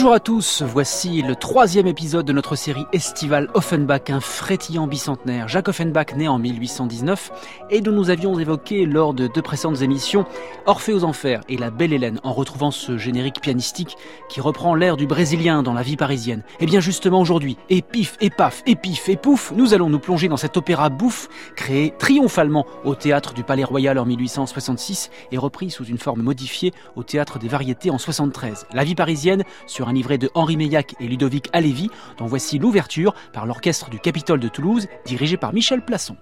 Bonjour à tous, voici le troisième épisode de notre série estivale Offenbach, un frétillant bicentenaire. Jacques Offenbach né en 1819 et dont nous avions évoqué lors de deux précédentes émissions Orphée aux Enfers et La Belle Hélène en retrouvant ce générique pianistique qui reprend l'air du brésilien dans la vie parisienne. Et eh bien justement aujourd'hui, et pif, et paf, et pif, et pouf, nous allons nous plonger dans cet opéra bouffe créé triomphalement au théâtre du Palais Royal en 1866 et repris sous une forme modifiée au théâtre des Variétés en 73. La vie parisienne sur un livret de Henri Meillac et Ludovic Alévi, dont voici l'ouverture par l'orchestre du Capitole de Toulouse, dirigé par Michel Plasson.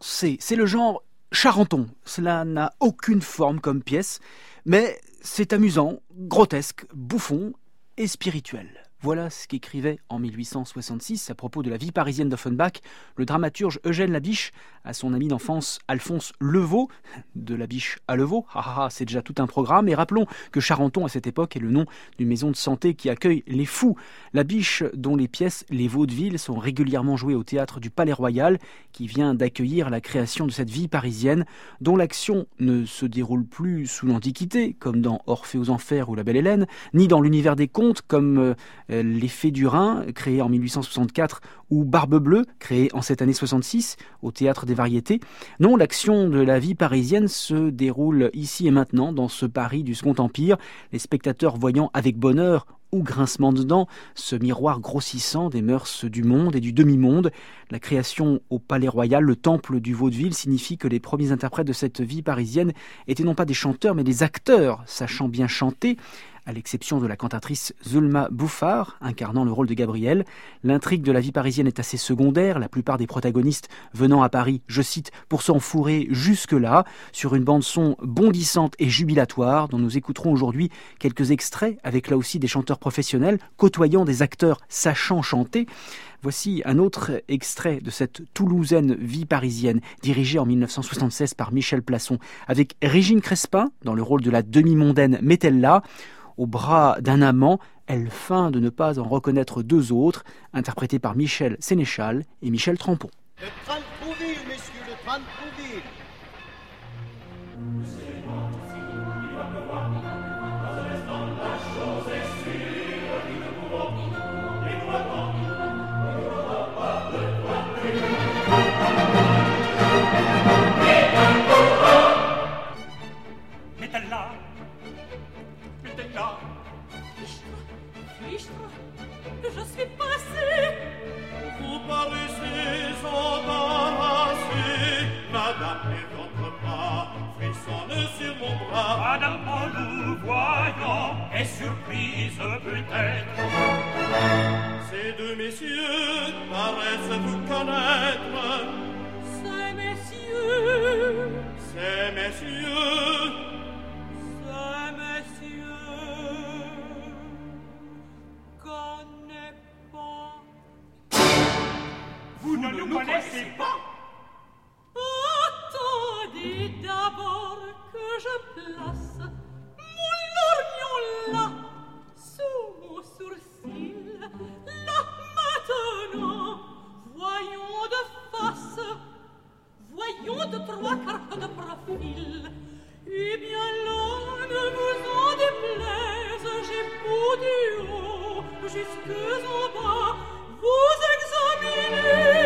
C'est le genre charenton. Cela n'a aucune forme comme pièce, mais c'est amusant, grotesque, bouffon et spirituel. Voilà ce qu'écrivait en 1866 à propos de la vie parisienne d'Offenbach le dramaturge Eugène Labiche à son ami d'enfance Alphonse Levaux, de Labiche à Levaux, ah, ah, c'est déjà tout un programme, et rappelons que Charenton à cette époque est le nom d'une maison de santé qui accueille les fous. Labiche dont les pièces Les Vaudevilles sont régulièrement jouées au théâtre du Palais Royal, qui vient d'accueillir la création de cette vie parisienne, dont l'action ne se déroule plus sous l'Antiquité, comme dans Orphée aux Enfers ou La Belle Hélène, ni dans l'univers des contes, comme euh, L'effet du Rhin, créé en 1864, ou Barbe Bleue, créé en cette année 66 au Théâtre des Variétés. Non, l'action de la vie parisienne se déroule ici et maintenant dans ce Paris du Second Empire, les spectateurs voyant avec bonheur ou grincement de dents, ce miroir grossissant des mœurs du monde et du demi-monde. La création au Palais Royal, le temple du vaudeville, signifie que les premiers interprètes de cette vie parisienne étaient non pas des chanteurs, mais des acteurs, sachant bien chanter, à l'exception de la cantatrice Zulma Bouffard, incarnant le rôle de Gabrielle. L'intrigue de la vie parisienne est assez secondaire, la plupart des protagonistes venant à Paris, je cite, pour s'enfourrer jusque-là, sur une bande-son bondissante et jubilatoire, dont nous écouterons aujourd'hui quelques extraits, avec là aussi des chanteurs professionnels, côtoyant des acteurs sachant chanter. Voici un autre extrait de cette toulousaine vie parisienne, dirigée en 1976 par Michel Plasson, avec Régine Crespin dans le rôle de la demi-mondaine Métella au bras d'un amant, elle feint de ne pas en reconnaître deux autres, interprétés par Michel Sénéchal et Michel Trampon. Peut-être. Ces deux messieurs paraissent vous connaître. Ces messieurs, ces messieurs, ces messieurs, pas. Vous, ne nous connaissez pas? Jusque en bas, vous examiner.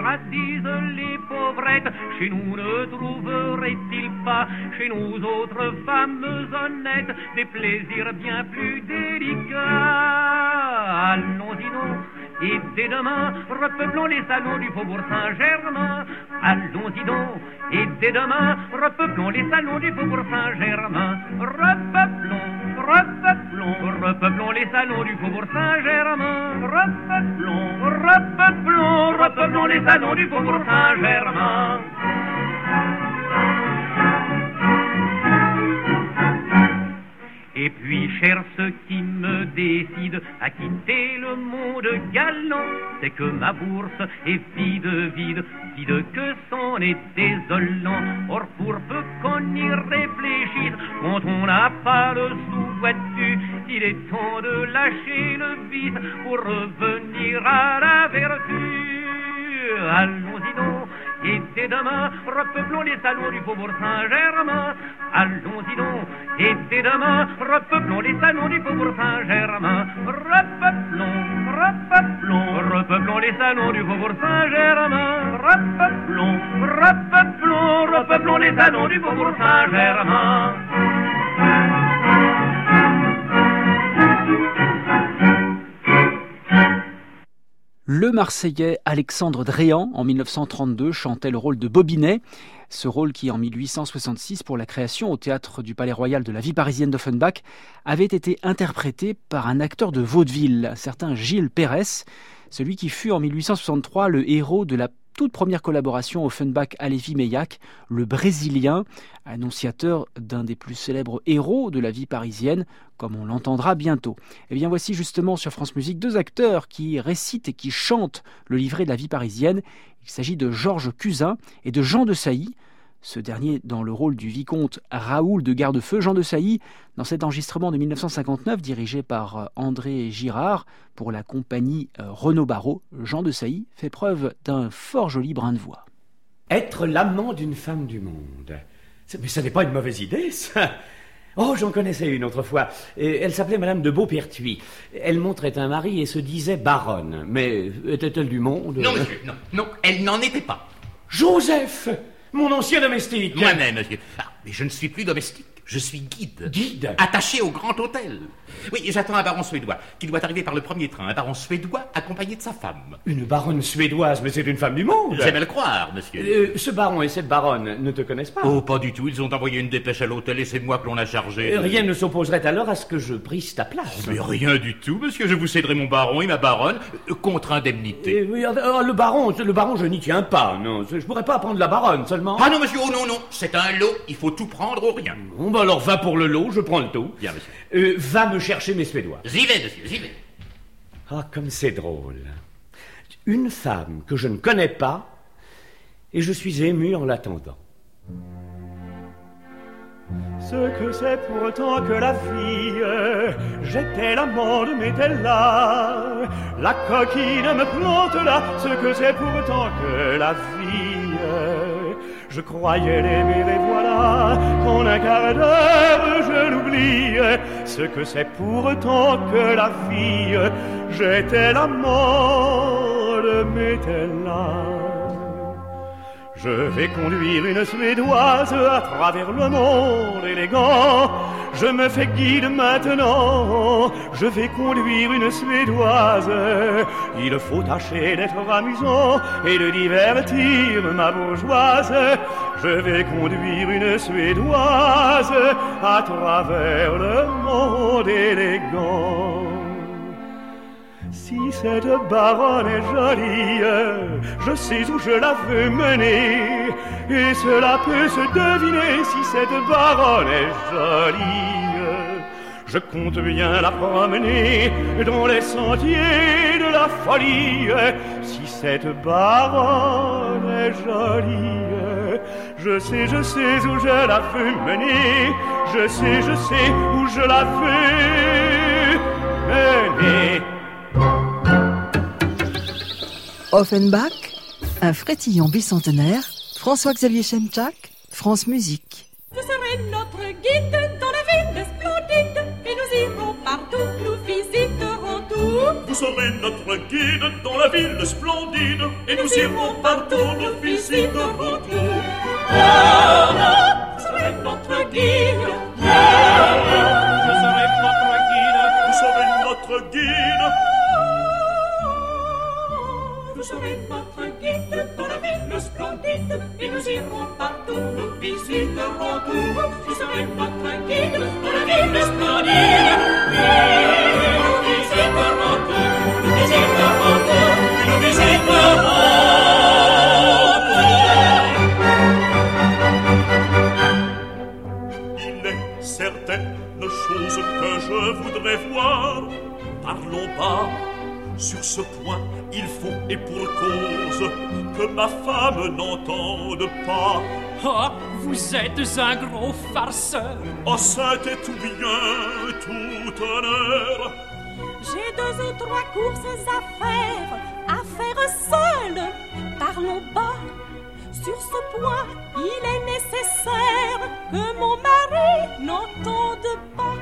Les pauvrettes, chez nous ne trouverait-il pas, chez nous autres femmes honnêtes, des plaisirs bien plus délicats? Allons-y donc et dès demain, repeuplons les salons du Faubourg Saint-Germain. Allons-y donc, et dès demain, repeuplons les salons du Faubourg Saint-Germain. Repeuplons, repeuplons, repeuplons les salons du Faubourg Saint-Germain. Repeuplons, repeuplons, repeuplons les salons du Faubourg Saint-Germain. Et puis, cher, ce qui me décide à quitter le monde galant, c'est que ma bourse est vide, vide, vide que c'en est désolant. Or, pour peu qu'on y réfléchisse, quand on n'a pas le sou dessus, il est temps de lâcher le vice pour revenir à la vertu. Allons-y donc, et dès demain, repeuplons les salons du Faubourg Saint-Germain. Allons-y donc, et dès demain, repeuplons les salons du Faubourg Saint-Germain. Repeuplons, repeuplons, repeuplons les salons du Faubourg Saint-Germain. Repeuplons, repeuplons, repeuplons les salons du Faubourg Saint-Germain. Le Marseillais Alexandre Dréan, en 1932, chantait le rôle de Bobinet, ce rôle qui, en 1866, pour la création au théâtre du Palais Royal de la vie parisienne d'Offenbach, avait été interprété par un acteur de vaudeville, certain Gilles Pérez, celui qui fut en 1863 le héros de la toute première collaboration Offenbach Alevi Meilhac, le Brésilien, annonciateur d'un des plus célèbres héros de la vie parisienne, comme on l'entendra bientôt. Et eh bien voici justement sur France Musique deux acteurs qui récitent et qui chantent le livret de la vie parisienne. Il s'agit de Georges Cusin et de Jean de Sailly, ce dernier dans le rôle du vicomte Raoul de Gardefeu, Jean de Sailly, dans cet enregistrement de 1959 dirigé par euh, André Girard pour la compagnie euh, Renaud Barrault, Jean de Sailly fait preuve d'un fort joli brin de voix. Être l'amant d'une femme du monde. Mais ce n'est pas une mauvaise idée, ça. Oh, j'en connaissais une autrefois. Elle s'appelait Madame de Beaupertuis. Elle montrait un mari et se disait baronne. Mais était-elle du monde? Non, monsieur, non, non, elle n'en était pas. Joseph mon ancien domestique. Moi-même, monsieur. Ah, mais je ne suis plus domestique. Je suis guide. Guide Attaché au grand hôtel. Oui, j'attends un baron suédois qui doit arriver par le premier train. Un baron suédois accompagné de sa femme. Une baronne suédoise, mais c'est une femme du monde. J'aime le croire, monsieur. Euh, ce baron et cette baronne ne te connaissent pas Oh, pas du tout. Ils ont envoyé une dépêche à l'hôtel et c'est moi que l'on a chargé. Euh, rien ne s'opposerait alors à ce que je prise ta place. Mais rien du tout, monsieur. Je vous céderai mon baron et ma baronne euh, contre indemnité. oui, le baron, le baron, je n'y tiens pas. Non, je pourrais pas prendre la baronne seulement. Ah non, monsieur. Oh non, non. C'est un lot. Il faut tout prendre ou rien. Bon, bah alors va pour le lot. Je prends le tout. Bien, monsieur. Euh, va me chercher mes Suédois. J'y vais, monsieur, j'y vais. Ah, comme c'est drôle. Une femme que je ne connais pas, et je suis ému en l'attendant. Ce que c'est pourtant que la vie, j'étais l'amant de là, la coquine me plante là, ce que c'est pourtant que la vie. Je croyais l'aimer et voilà qu'en un quart d'heure je l'oublie. Ce que c'est pourtant que la fille, j'étais l'amant de là. Je vais conduire une Suédoise à travers le monde élégant. Je me fais guide maintenant. Je vais conduire une Suédoise. Il faut tâcher d'être amusant et de divertir ma bourgeoise. Je vais conduire une Suédoise à travers le monde élégant. Si cette baronne est jolie, je sais où je la veux mener, et cela peut se deviner si cette baronne est jolie. Je compte bien la promener dans les sentiers de la folie, si cette baronne est jolie. Je sais, je sais où je la veux mener, je sais, je sais où je la veux mener. Offenbach, un frétillant bicentenaire, François-Xavier Chemchak, France Musique. Vous serez serez notre guide dans la ville splendide et nous irons partout, nous visiterons tout. Vous serez notre guide dans la ville splendide et nous irons partout, nous visiterons tout. Vous serez notre guide. Je serai votre guide. Vous serez notre guide. Notre guide dans la ville splendide et nous irons partout, nous visiterons tout. Guide dans la ville splendide et nous visiterons tout. Nous visiterons ma femme n'entende pas. Ah, vous êtes un gros farceur. Oh, c'était tout bien, tout honneur. J'ai deux ou trois courses à faire, à faire seule. Parlons bas. Sur ce point, il est nécessaire que mon mari n'entende pas.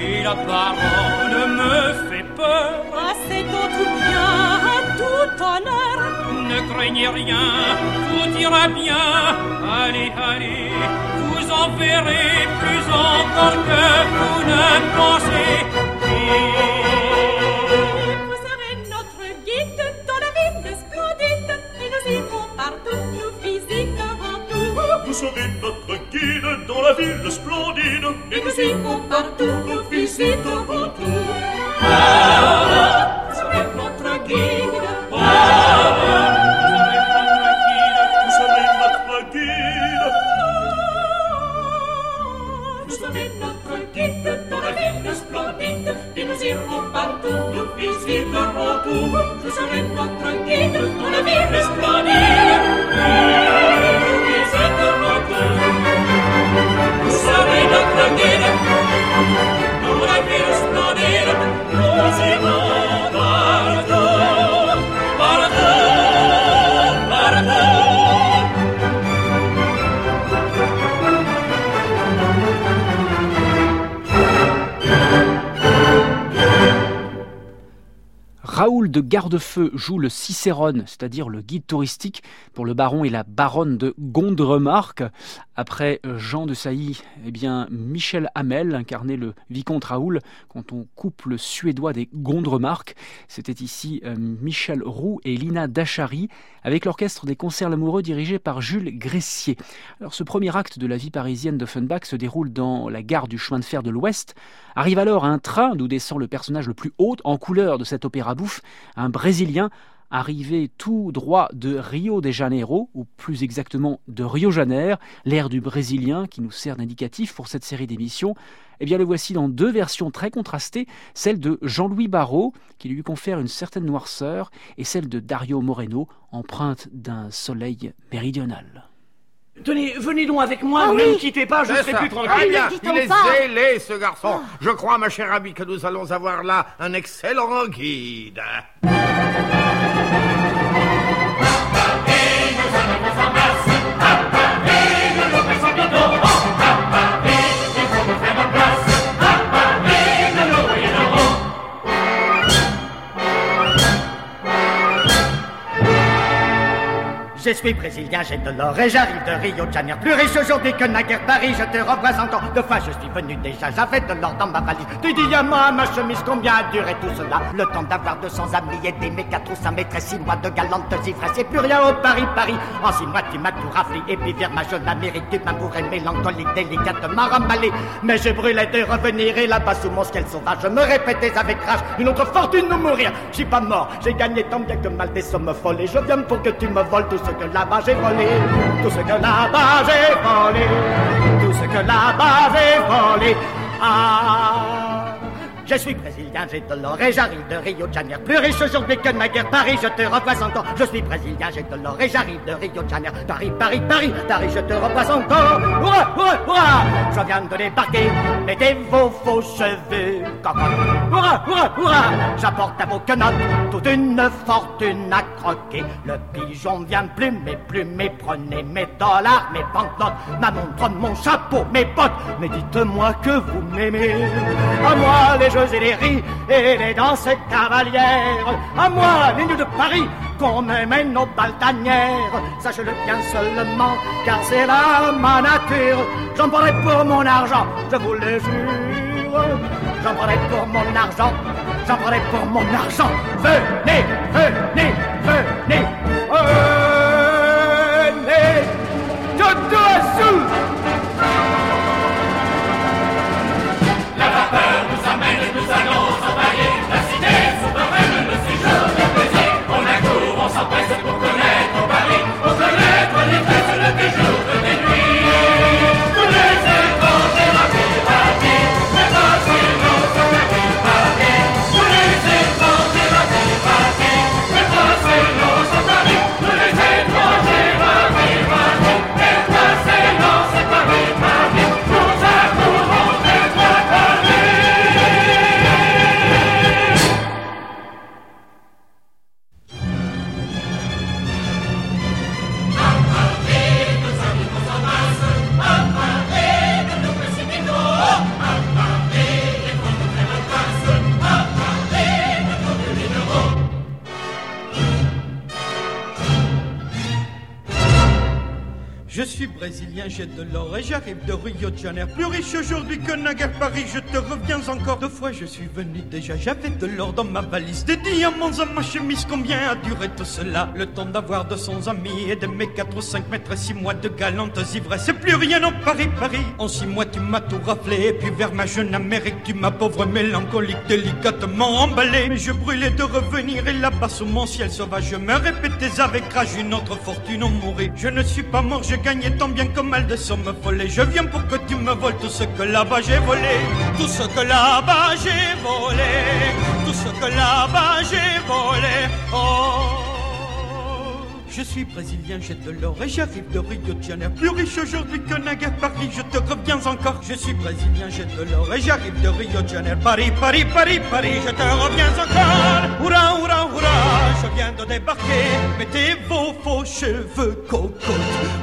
Et la parole me fait peur. Ah, c'est tout bien, tout honneur. Ne craignez rien, tout ira bien. Allez, allez, vous en verrez plus encore que vous ne pensez. Vous serez notre guide dans la ville splendide et nous irons partout, nous visiterons tout. Vous serez notre guide dans la ville splendide et nous irons partout, nous visiterons tout. Vous serez notre guide. Splendide et nous irons partout, nous visiterons tout. Vous serez notre guide dans la ville splendide et nous visiterons tout. Raoul de Gardefeu joue le Cicérone, c'est-à-dire le guide touristique pour le baron et la baronne de Gondremarck. Après Jean de Sailly, eh bien Michel Hamel incarnait le vicomte Raoul quand on coupe le suédois des Gondremarck. C'était ici euh, Michel Roux et Lina Dachary avec l'orchestre des concerts l'amoureux dirigé par Jules Gressier. Alors ce premier acte de la vie parisienne d'Offenbach se déroule dans la gare du chemin de fer de l'Ouest. Arrive alors un train d'où descend le personnage le plus haut en couleur de cet opéra bouffe, un Brésilien arrivé tout droit de Rio de Janeiro, ou plus exactement de Rio Janeiro, l'air du Brésilien qui nous sert d'indicatif pour cette série d'émissions. Eh bien, le voici dans deux versions très contrastées, celle de Jean-Louis Barrault, qui lui confère une certaine noirceur, et celle de Dario Moreno, empreinte d'un soleil méridional. Tenez, venez donc avec moi, Ah ne oui. me quittez pas, je serai ça. plus Très tranquille. bien, Quittons il est pas. zélé, ce garçon. Je crois, ma chère amie, que nous allons avoir là un excellent guide. Je suis brésilien, j'ai de l'or et j'arrive de Rio de Janeiro. Plus riche aujourd'hui que naguère Paris, je te représente encore deux fois. Je suis venu déjà, j'avais de l'or dans ma valise. Des diamants à ma chemise, combien a duré tout cela? Le temps d'avoir 200 amis et d'aimer quatre ou cinq maîtresses, six mois de galantes ivresses et plus rien au Paris, Paris. En six mois, tu m'as tout raflé et puis vers ma jeune Amérique, tu m'as bourré mélancolique, délicatement remballé. Mais je brûlais de revenir et là-bas sous mon ciel sauvage, je me répétais avec rage, une autre fortune nous mourir. Je suis pas mort, j'ai gagné tant bien que mal des sommes folles et je viens pour que tu me voles tout ce que là-bas j'ai volé, tout ce que là-bas j'ai volé, tout ce que là-bas j'ai volé. Ah, Je suis brésilien, j'ai de l'or et j'arrive de Rio de Janeiro. Plus riche aujourd'hui que naguère Paris, je te représente encore. Je suis brésilien, j'ai de l'or et j'arrive de Rio de Janeiro. Paris, Paris, Paris, Paris, je te représente encore. Hurrah, hurrah, hurrah Je viens de débarquer, mettez vos faux cheveux. Hurrah, hurrah, hurrah J'apporte à vos quenottes toute une fortune à croquer. Le pigeon vient plumer, plumer, prenez mes dollars, mes banknotes, ma montre, mon chapeau, mes bottes. Mais dites-moi que vous m'aimez. À moi les jeux et les ris et les danses cavalières. À moi les nuits de Paris qu'on me mène aux baltanières. Sachez-le bien seulement, car c'est là ma nature. J'en prendrai pour mon argent, je vous le jure. J'en prendrai pour mon argent, j'en prendrai pour mon argent. Venez, venez, venez, venez. Tout j'ai de l'or et j'arrive de Rio de Janeiro. Plus riche aujourd'hui que naguère Paris, je te reviens encore deux fois. Je suis venu déjà, j'avais de l'or dans ma valise, des diamants à ma chemise. Combien a duré tout cela? Le temps d'avoir 200 amis et d'aimer 4 ou 5 mètres et 6 mois de galantes ivresses. C'est plus rien en Paris, Paris. En 6 mois, tu m'as tout raflé. Et puis vers ma jeune Amérique, tu m'as pauvre mélancolique, délicatement emballé. Mais je brûlais de revenir et là-bas sous mon ciel sauvage, je me répétais avec rage une autre fortune en mourir. Je ne suis pas mort, j'ai gagné tant bien que mal de sommes folles. Je viens pour que tu me voles tout ce que là-bas j'ai volé. Tout ce que là-bas j'ai volé. Tout ce que là-bas j'ai volé. Oh. Je suis brésilien, j'ai de l'or et j'arrive de Rio de Janeiro. Plus riche aujourd'hui que naguère Paris, je te reviens encore. Je suis brésilien, j'ai de l'or et j'arrive de Rio de Janeiro. Paris, Paris, Paris, Paris, je te reviens encore. Hurrah, hurrah, hurrah, je viens de débarquer. Mettez vos faux cheveux cocottes.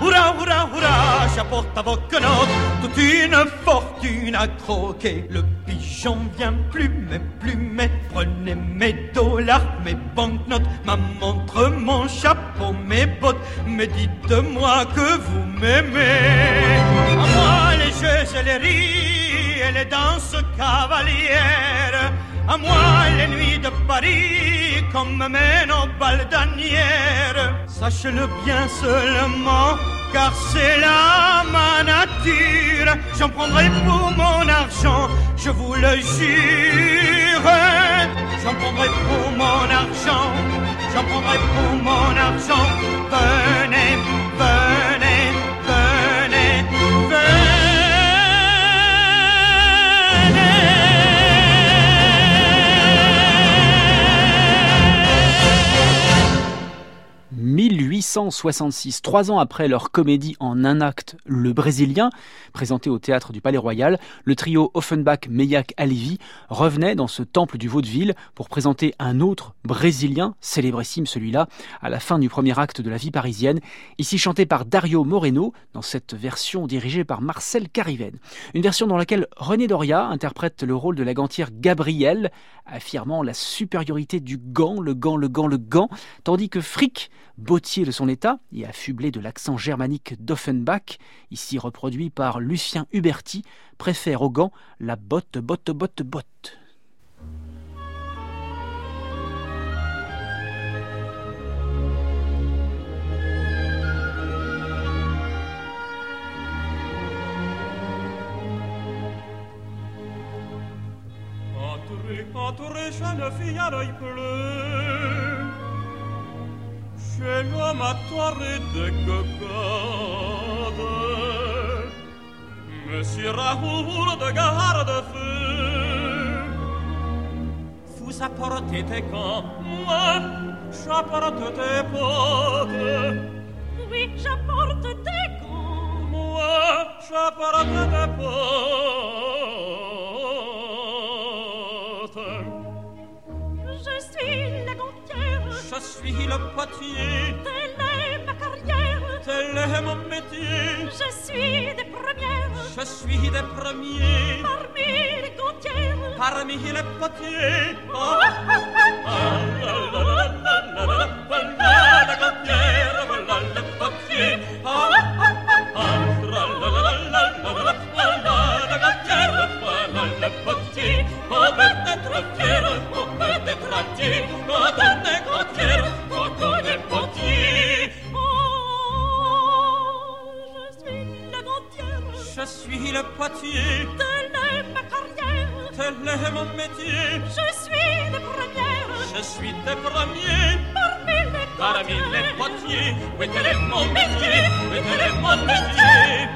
Hurrah, hurrah, hurrah, j'apporte à vos quenottes toute une fortune à croquer. Le pigeon vient plumer, plumer. Prenez mes dollars, mes banknotes, ma montre, mon chapeau, mes bottes. Mais dites-moi que vous m'aimez. À moi les jeux et les rires et les danses cavalières. À moi les nuits de Paris comme me mènent aux baltanières. Sachez-le bien seulement, car c'est là J'en prendrai pour mon argent, je vous le jure. J'en prendrai pour mon argent, j'en prendrai pour mon argent. Venez, venez, 1866, trois ans après leur comédie en un acte Le Brésilien, présentée au théâtre du Palais Royal, le trio Offenbach, Meilhac, Alivi revenait dans ce temple du vaudeville pour présenter un autre Brésilien, célébrissime celui-là, à la fin du premier acte de la vie parisienne, ici chanté par Dario Moreno, dans cette version dirigée par Marcel Cariven. Une version dans laquelle René Doria interprète le rôle de la gantière Gabrielle, affirmant la supériorité du gant, le gant, le gant, le gant, tandis que Frick, bottier de son état et affublé de l'accent germanique d'Offenbach, ici reproduit par Lucien Huberti, préfère au gant la botte, botte, botte, botte. Jeune fille à bleu, à toilet de cocotte. Monsieur Raoul de garde-feu apporter tes gants. Moi, j'apporte tes potes. Oui, j'apporte des gants. Moi, j'apporte tes potes. Je suis le potier. Telle est ma carrière. Tel est mon métier. Je suis des premières. Je suis des premiers. Parmi les gantières. Parmi les potiers. Oh, oh, oh, le potier. Telle est ma carrière. Tel est mon métier. Je suis des premières. Je suis des premiers. Parmi les Parmi les potiers. Oui, tel est mon métier? Oui, tel est mon métier?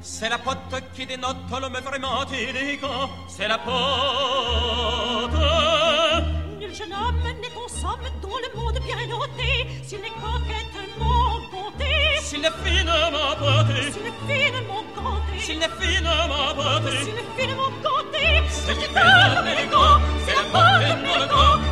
C'est la pote qui dénote l'homme vraiment élégant. C'est la pote. Nul jeune homme n'est en somme dans le monde bien noté. S'il n'est coquettement ganté. S'il est finement poté. S'il est finement ganté. S'il est finement poté. S'il est finement ganté. C'est qui fait l'homme élégant. C'est la pote dans le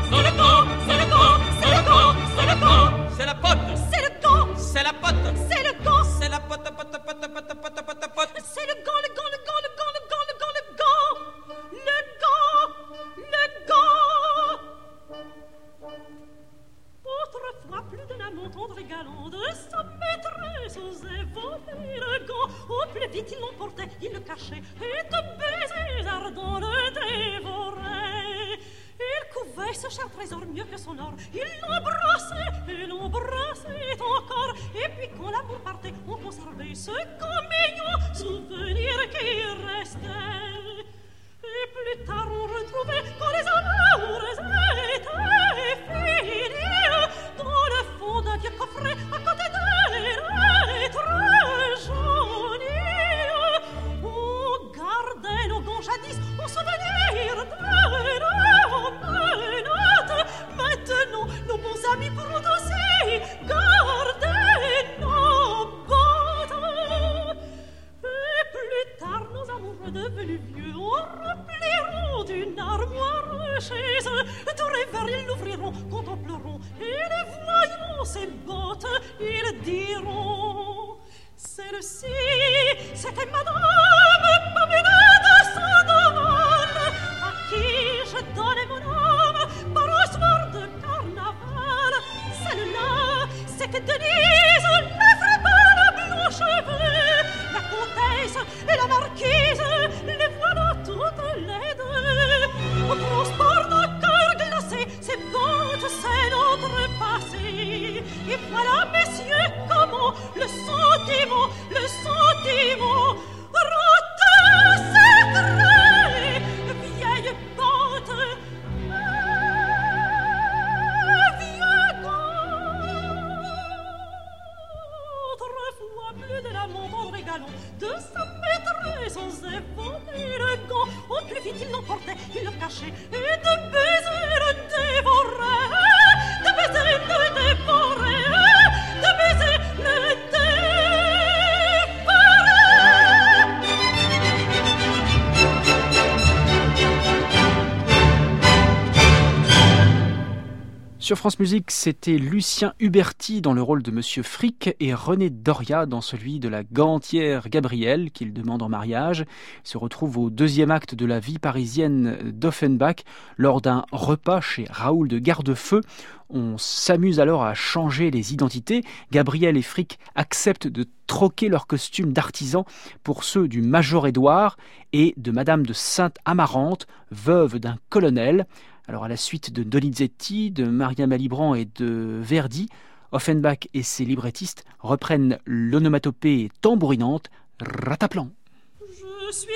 Ce cher trésor mieux que son or. Il l'embrassait et l'embrassait encore. Et puis quand l'amour partait, on conservait ce qu'un mignon souvenir qui restait. Et plus tard on retrouvait Sur France Musique, c'était Lucien Huberti dans le rôle de Monsieur Frick et René Doria dans celui de la gantière Gabrielle qu'il demande en mariage. Il se retrouve au deuxième acte de la vie parisienne d'Offenbach lors d'un repas chez Raoul de Gardefeu. On s'amuse alors à changer les identités. Gabriel et Frick acceptent de troquer leurs costumes d'artisans pour ceux du Major Édouard et de Madame de Sainte-Amarante, veuve d'un colonel. Alors à la suite de Donizetti, de Maria Malibran et de Verdi, Offenbach et ses librettistes reprennent l'onomatopée tambourinante Rataplan. Je suis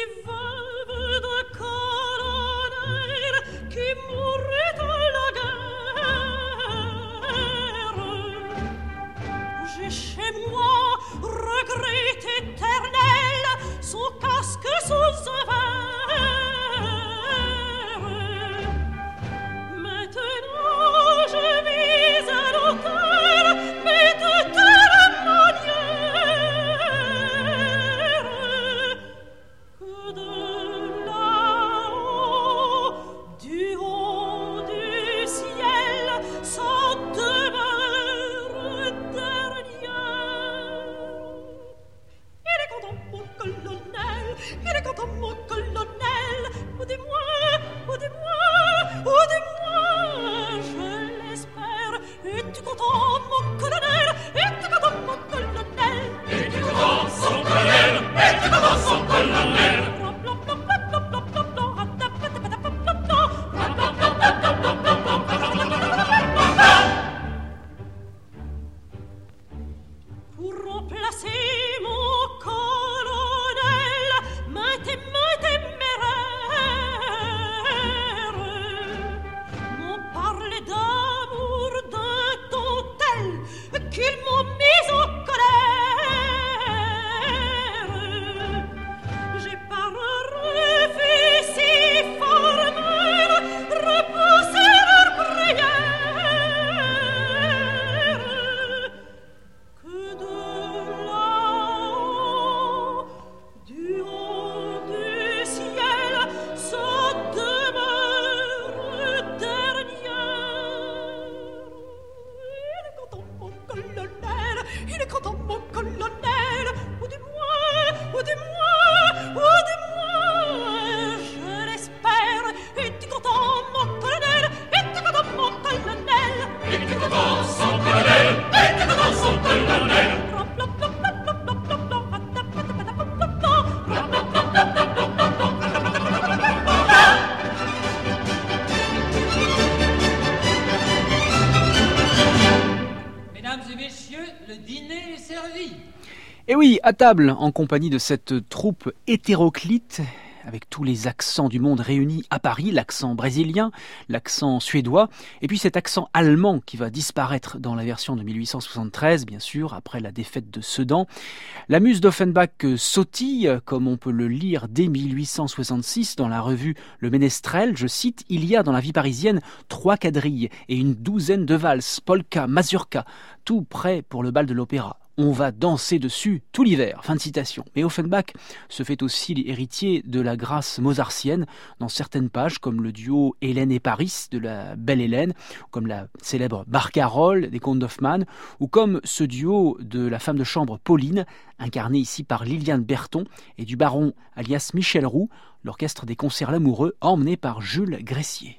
éternel son casque sous verre. À table en compagnie de cette troupe hétéroclite avec tous les accents du monde réunis à Paris, l'accent brésilien, l'accent suédois, et puis cet accent allemand qui va disparaître dans la version de 1873, bien sûr, après la défaite de Sedan. La muse d'Offenbach sautille, comme on peut le lire dès 1866 dans la revue Le Ménestrel, je cite, Il y a dans la vie parisienne trois quadrilles et une douzaine de valses, polka, mazurka, tout prêt pour le bal de l'opéra on va danser dessus tout l'hiver. Fin de citation. Mais Offenbach se fait aussi l'héritier de la grâce mozartienne dans certaines pages, comme le duo Hélène et Paris de la Belle Hélène, comme la célèbre Barcarolle des Contes d'Hoffmann, ou comme ce duo de la femme de chambre Pauline, incarné ici par Liliane Berton, et du baron alias Michel Roux, l'orchestre des concerts l'amoureux, emmené par Jules Gressier.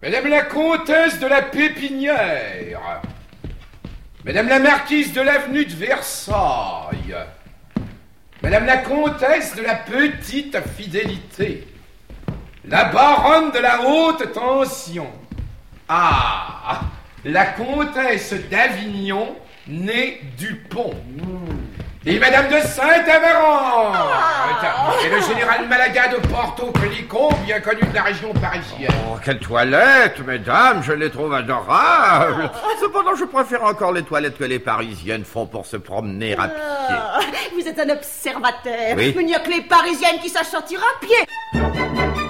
Madame la comtesse de la Pépinière, Madame la marquise de l'avenue de Versailles, Madame la comtesse de la petite fidélité, la baronne de la haute tension, ah, la comtesse d'Avignon, née Dupont. Et Madame de Saint-Amarante Et le général Malaga de Porto Pellicon, bien connu de la région parisienne. Oh, quelle toilette, mesdames, je les trouve adorables. Cependant, je préfère encore les toilettes que les parisiennes font pour se promener à pied. Ah, vous êtes un observateur. Oui. Mais il n'y a que les parisiennes qui sachent sortir à pied.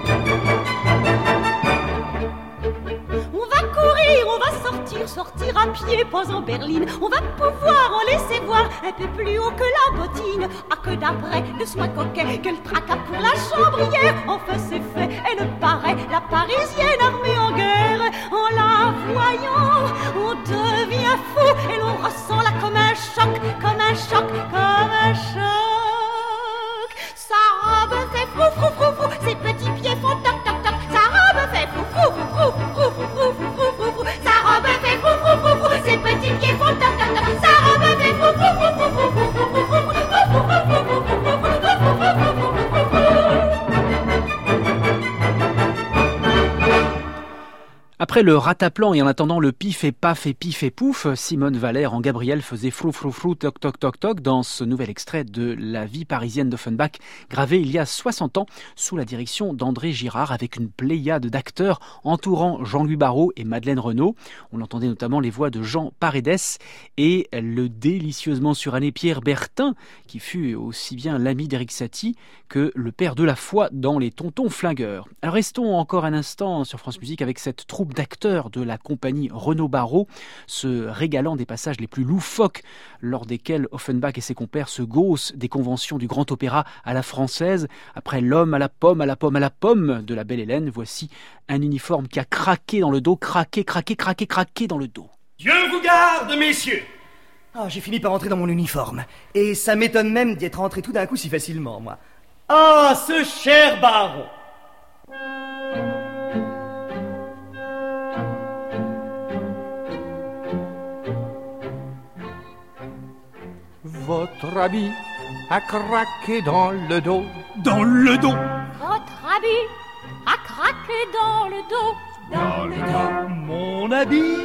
sortir à pied, pas en berline. On va pouvoir en laisser voir un peu plus haut que la bottine. Ah, que d'après, ne soins coquet, quel tracas pour la chambrière. Enfin, c'est fait, elle paraît, la parisienne armée en guerre. En la voyant, on devient fou et l'on ressent là comme un choc, comme un choc, comme un choc. Sa robe fait fou, fou, fou, fou, ses petits pieds font toc, toc, toc. Sa robe fait fou, fou, fou, fou, fou, fou, fou. fou ses petits pieds font toc toc toc. Sa robe fait frou Après le rataplan et en attendant le pif et paf et pif et pouf, Simone Valère en Gabriel faisait flou flou flou toc toc toc toc dans ce nouvel extrait de La vie parisienne d'Offenbach, gravé il y a 60 ans sous la direction d'André Girard avec une pléiade d'acteurs entourant Jean-Louis Barrault et Madeleine Renaud. On entendait notamment les voix de Jean Paredes et le délicieusement suranné Pierre Bertin, qui fut aussi bien l'ami d'Éric Satie que le père de la foi dans Les Tontons Flingueurs. Alors restons encore un instant sur France Musique avec cette troupe d'acteurs de la compagnie Renaud Barrault, se régalant des passages les plus loufoques lors desquels Offenbach et ses compères se gaussent des conventions du grand opéra à la française. Après l'homme à la pomme, à la pomme, à la pomme de la belle Hélène, voici un uniforme qui a craqué dans le dos, craqué, craqué, craqué, craqué dans le dos. Dieu vous garde, messieurs Ah, j'ai fini par entrer dans mon uniforme. Et ça m'étonne même d'y être entré tout d'un coup si facilement, moi. Ah, ce cher baron Votre habit a craqué dans le dos. Dans le dos Votre habit a craqué dans le dos. Dans le dos Mon habit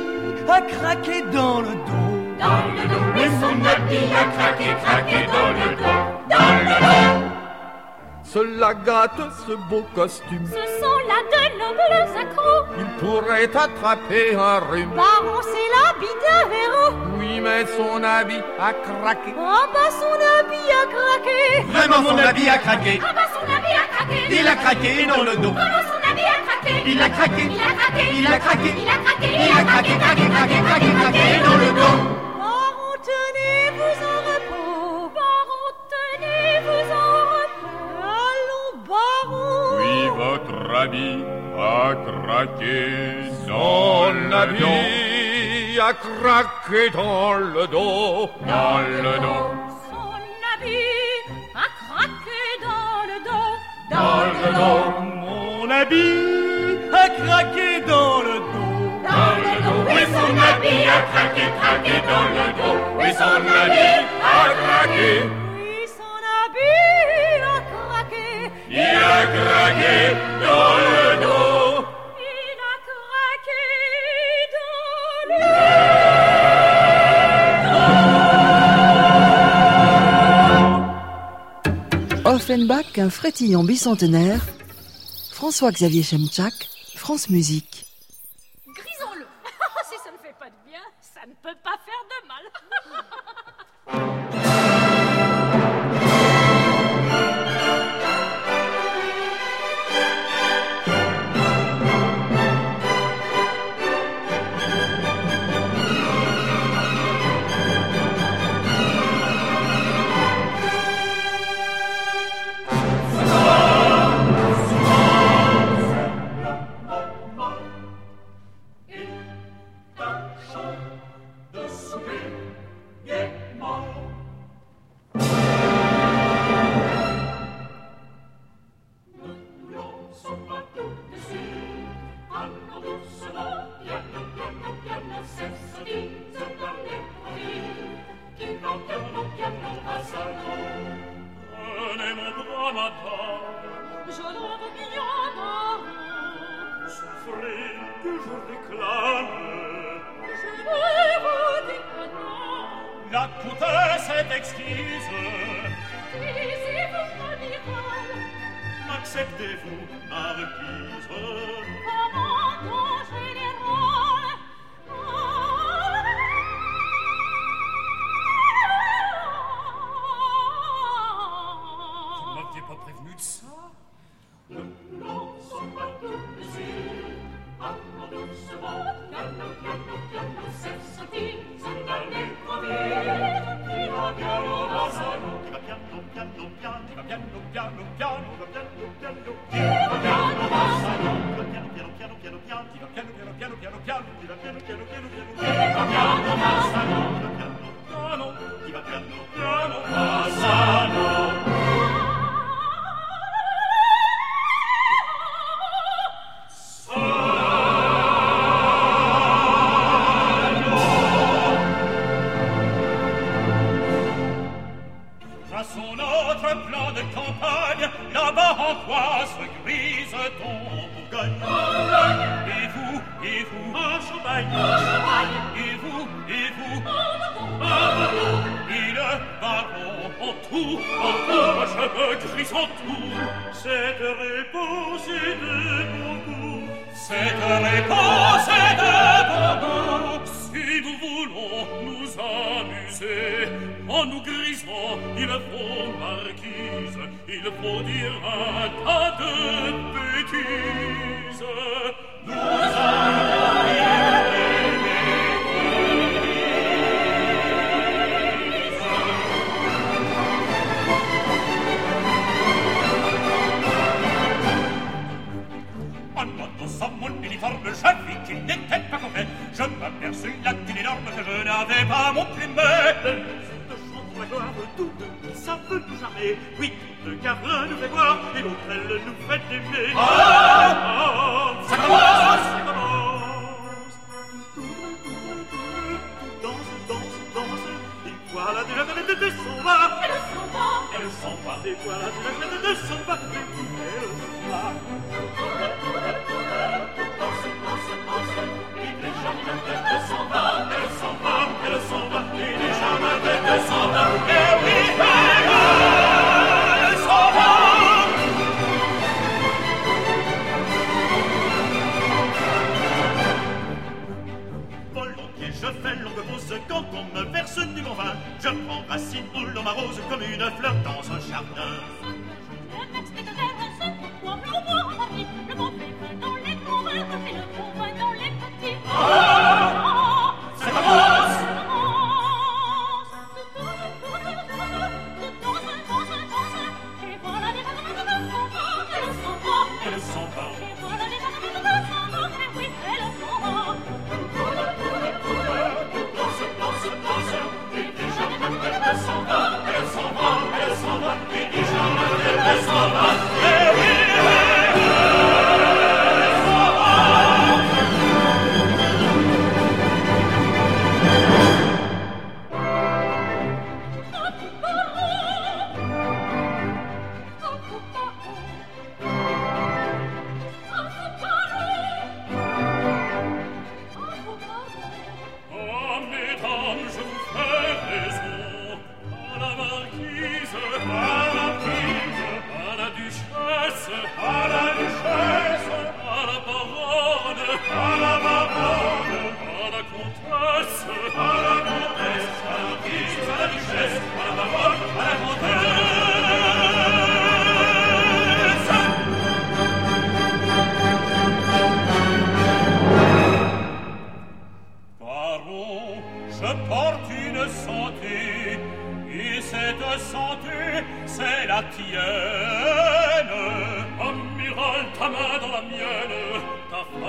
a craqué dans le dos. Dans le dos. Mais son habit a craqué, craqué dans le dos, dans le dos. Cela gâte ce beau costume. Ce sont là de nobles accros. Il pourrait attraper un rhume. Baron, c'est l'habit d'un héros. Oui, mais son habit a craqué. Ah bah son habit a craqué. Vraiment, mon habit a craqué. Ah bah son habit a craqué. Il a craqué dans le dos. Comment son habit a craqué. Il a craqué. Il a craqué. Il a craqué. Il a craqué. Il a craqué, craqué, craqué, craqué, craqué dans le dos. A craqué Son habit a craqué dans le dos. dans le dos. Son habit a craqué dans le dos. Dans le dos. Mon habit a craqué dans le dos. Dans le dos, oui, son habit a craqué, craqué dans le dos. Oui, son habit a craqué. Il a craqué dans le dos. Il a craqué dans le Offenbach, un frétillant bicentenaire. François-Xavier Chemchak, France Musique. Grisons-le. si ça ne fait pas de bien, ça ne peut pas faire de mal.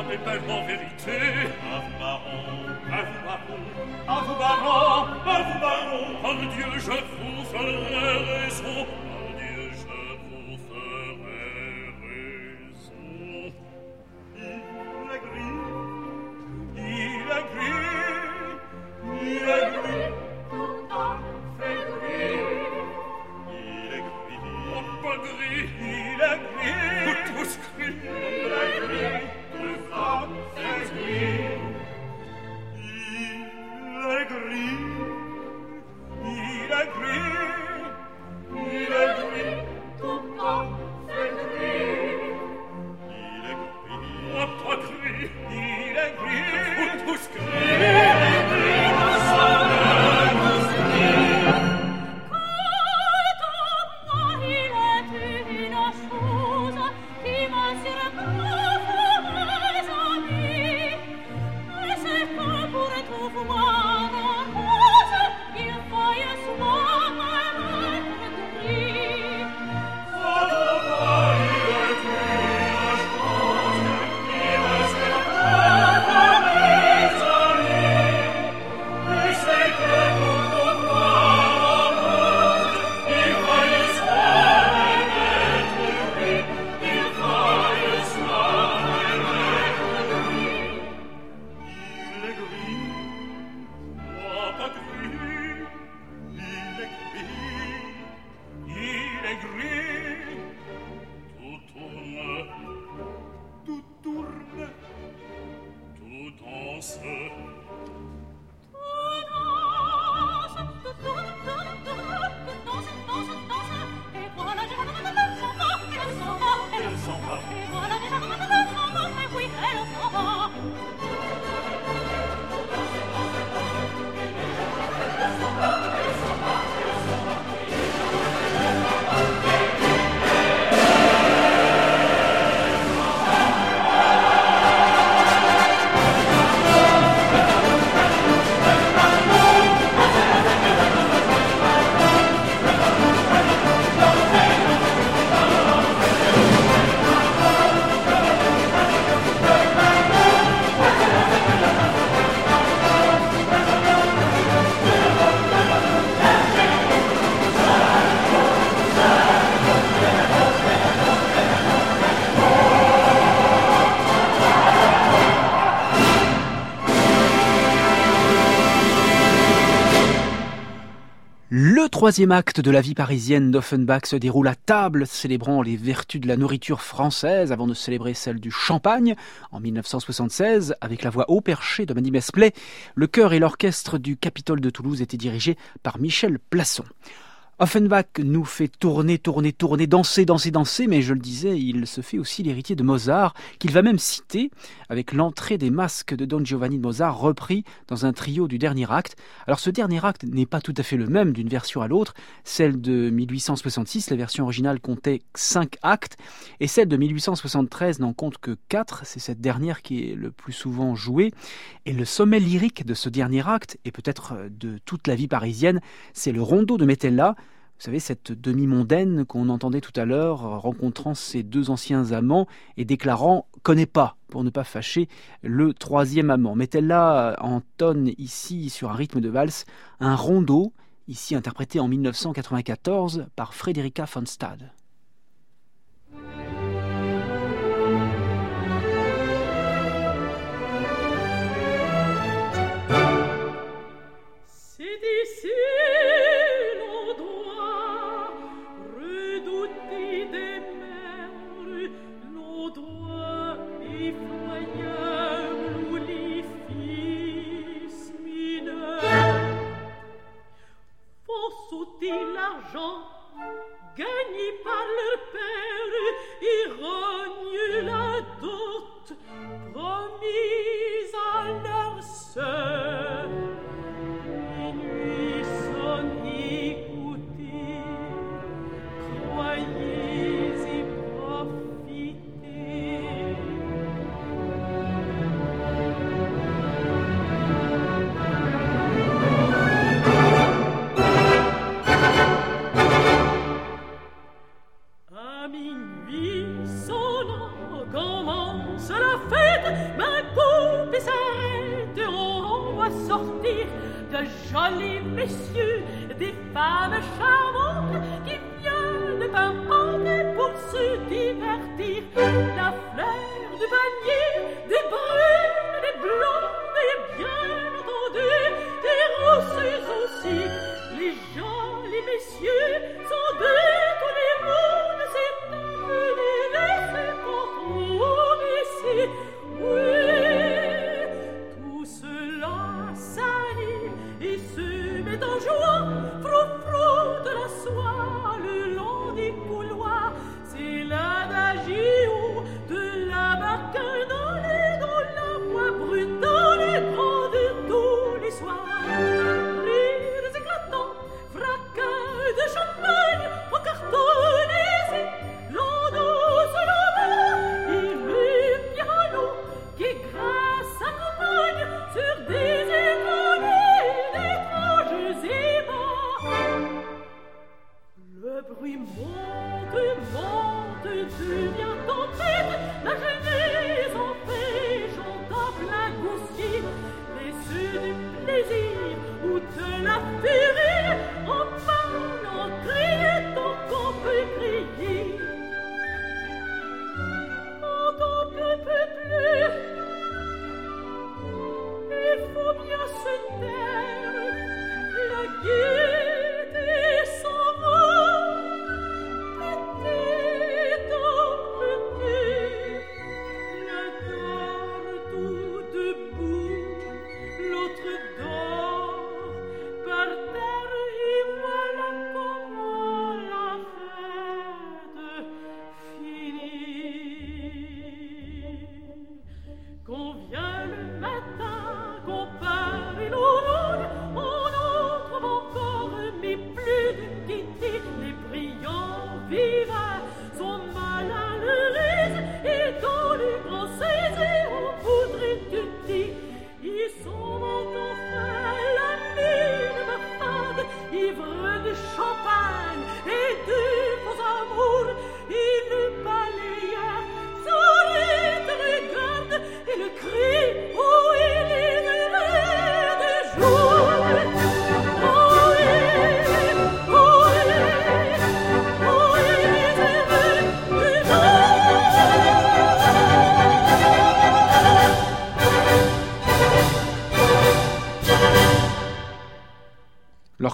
des belles vérités. À vous, baron, à vous, baron, à vous, baron, à vous, baron. Oh Par Dieu, je vous ferai raison. Troisième acte de la vie parisienne d'Offenbach se déroule à table, célébrant les vertus de la nourriture française avant de célébrer celle du champagne. En 1976, avec la voix haut perchée de Manny Mesplay, le chœur et l'orchestre du Capitole de Toulouse étaient dirigés par Michel Plasson. Offenbach nous fait tourner, tourner, tourner, danser, danser, danser, mais je le disais, il se fait aussi l'héritier de Mozart, qu'il va même citer avec l'entrée des masques de Don Giovanni de Mozart repris dans un trio du dernier acte. Alors ce dernier acte n'est pas tout à fait le même d'une version à l'autre. Celle de 1866, la version originale comptait 5 actes, et celle de 1873 n'en compte que 4. C'est cette dernière qui est le plus souvent jouée. Et le sommet lyrique de ce dernier acte, et peut-être de toute la vie parisienne, c'est le rondeau de Metella, vous savez, cette demi-mondaine qu'on entendait tout à l'heure, rencontrant ses deux anciens amants et déclarant connaît pas, pour ne pas fâcher, le troisième amant. Metella entonne ici, sur un rythme de valse, un rondeau, ici interprété en 1994 par Frederica von Stade. Jolis messieurs, des femmes charmantes qui viennent pimpanter pour se divertir.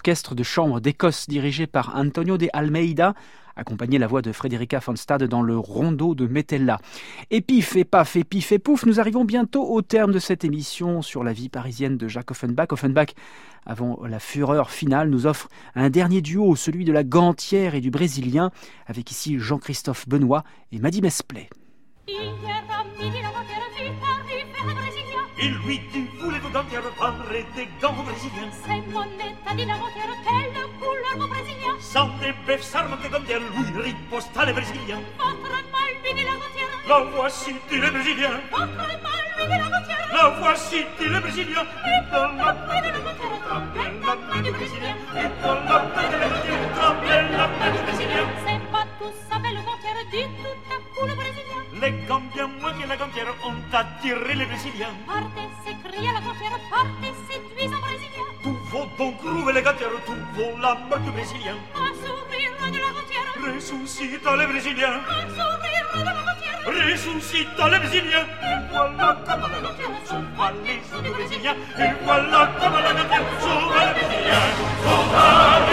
L'orchestre de chambre d'Écosse dirigé par Antonio de Almeida accompagné la voix de Frédérica von Stade dans le rondeau de Metella. Et pif et paf et pif et pouf, nous arrivons bientôt au terme de cette émission sur la vie parisienne de Jacques Offenbach. Offenbach, avant la fureur finale, nous offre un dernier duo, celui de la gantière et du brésilien, avec ici Jean-Christophe Benoît et Maddy Mesplay. Il lui dit, voulez-vous gantière parler des gants brésiliens? C'est moneta di la gantière, quelle couleur mon brésilien? Sans des bœufs sarments gantières, lui riposta les brésiliens. Votre mal lui dit la gantière La voici, dit les brésiliens Votre mal lui dit la gantière La voici, dit les brésiliens Et dans la main de la gantière, tremble la main du brésilien. Et dans la main de la gantière, tremble la main du brésilien. C'est pas tout ça belle gantière, dit tout à coup le brésilien les Gambiens, moins que la gantière, ont attiré les Brésiliens. Partez, s'écria la gantière, partez, séduisant brésilien. Tout vaut donc trouver les gantières, tout vaut la mort du Brésilien. Un sourire de la gantière, ressuscite les Brésiliens. Un sourire de la gantière, ressuscite les Brésiliens. Et voilà comme la gantière sauva les autres Brésiliens. Et voilà comme la gantière sauva les Brésiliens. Sauva les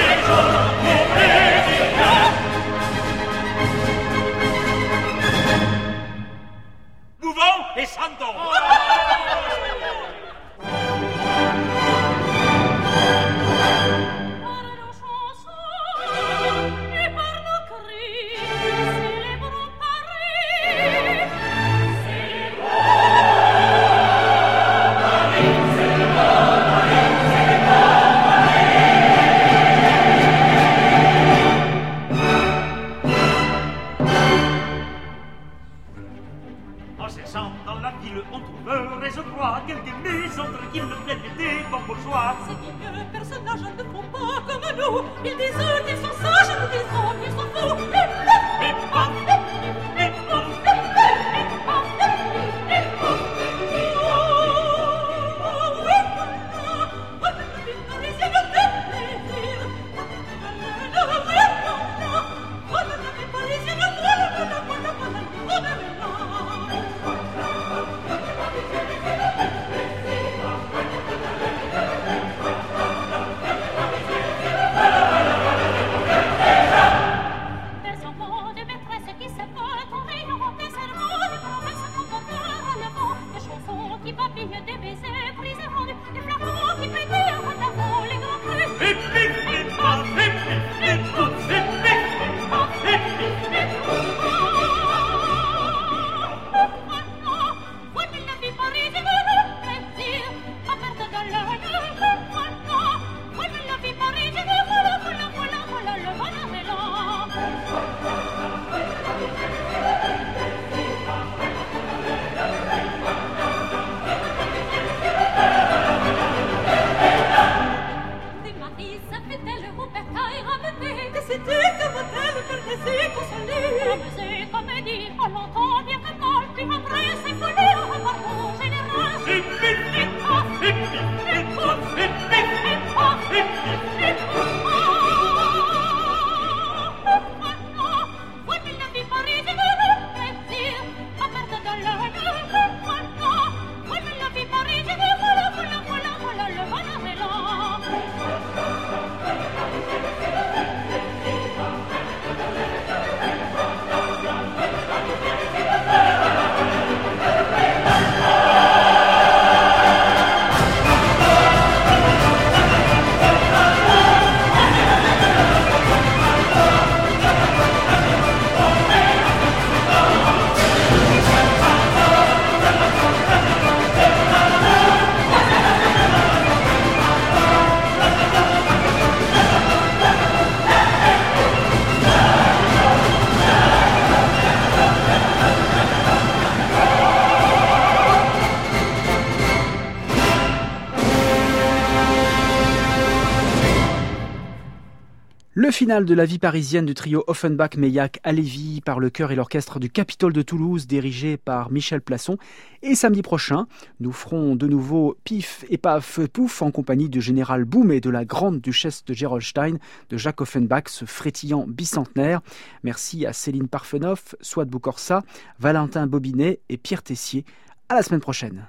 Le final de la vie parisienne du trio Offenbach, Meillac, Alévi par le chœur et l'orchestre du Capitole de Toulouse dirigé par Michel Plasson. Et samedi prochain, nous ferons de nouveau Pif et Paf Pouf en compagnie du général Boum et de la grande duchesse de Gerolstein de Jacques Offenbach, ce frétillant bicentenaire. Merci à Céline Parfenoff, Swad Boukorsa, Valentin Bobinet et Pierre Tessier. À la semaine prochaine.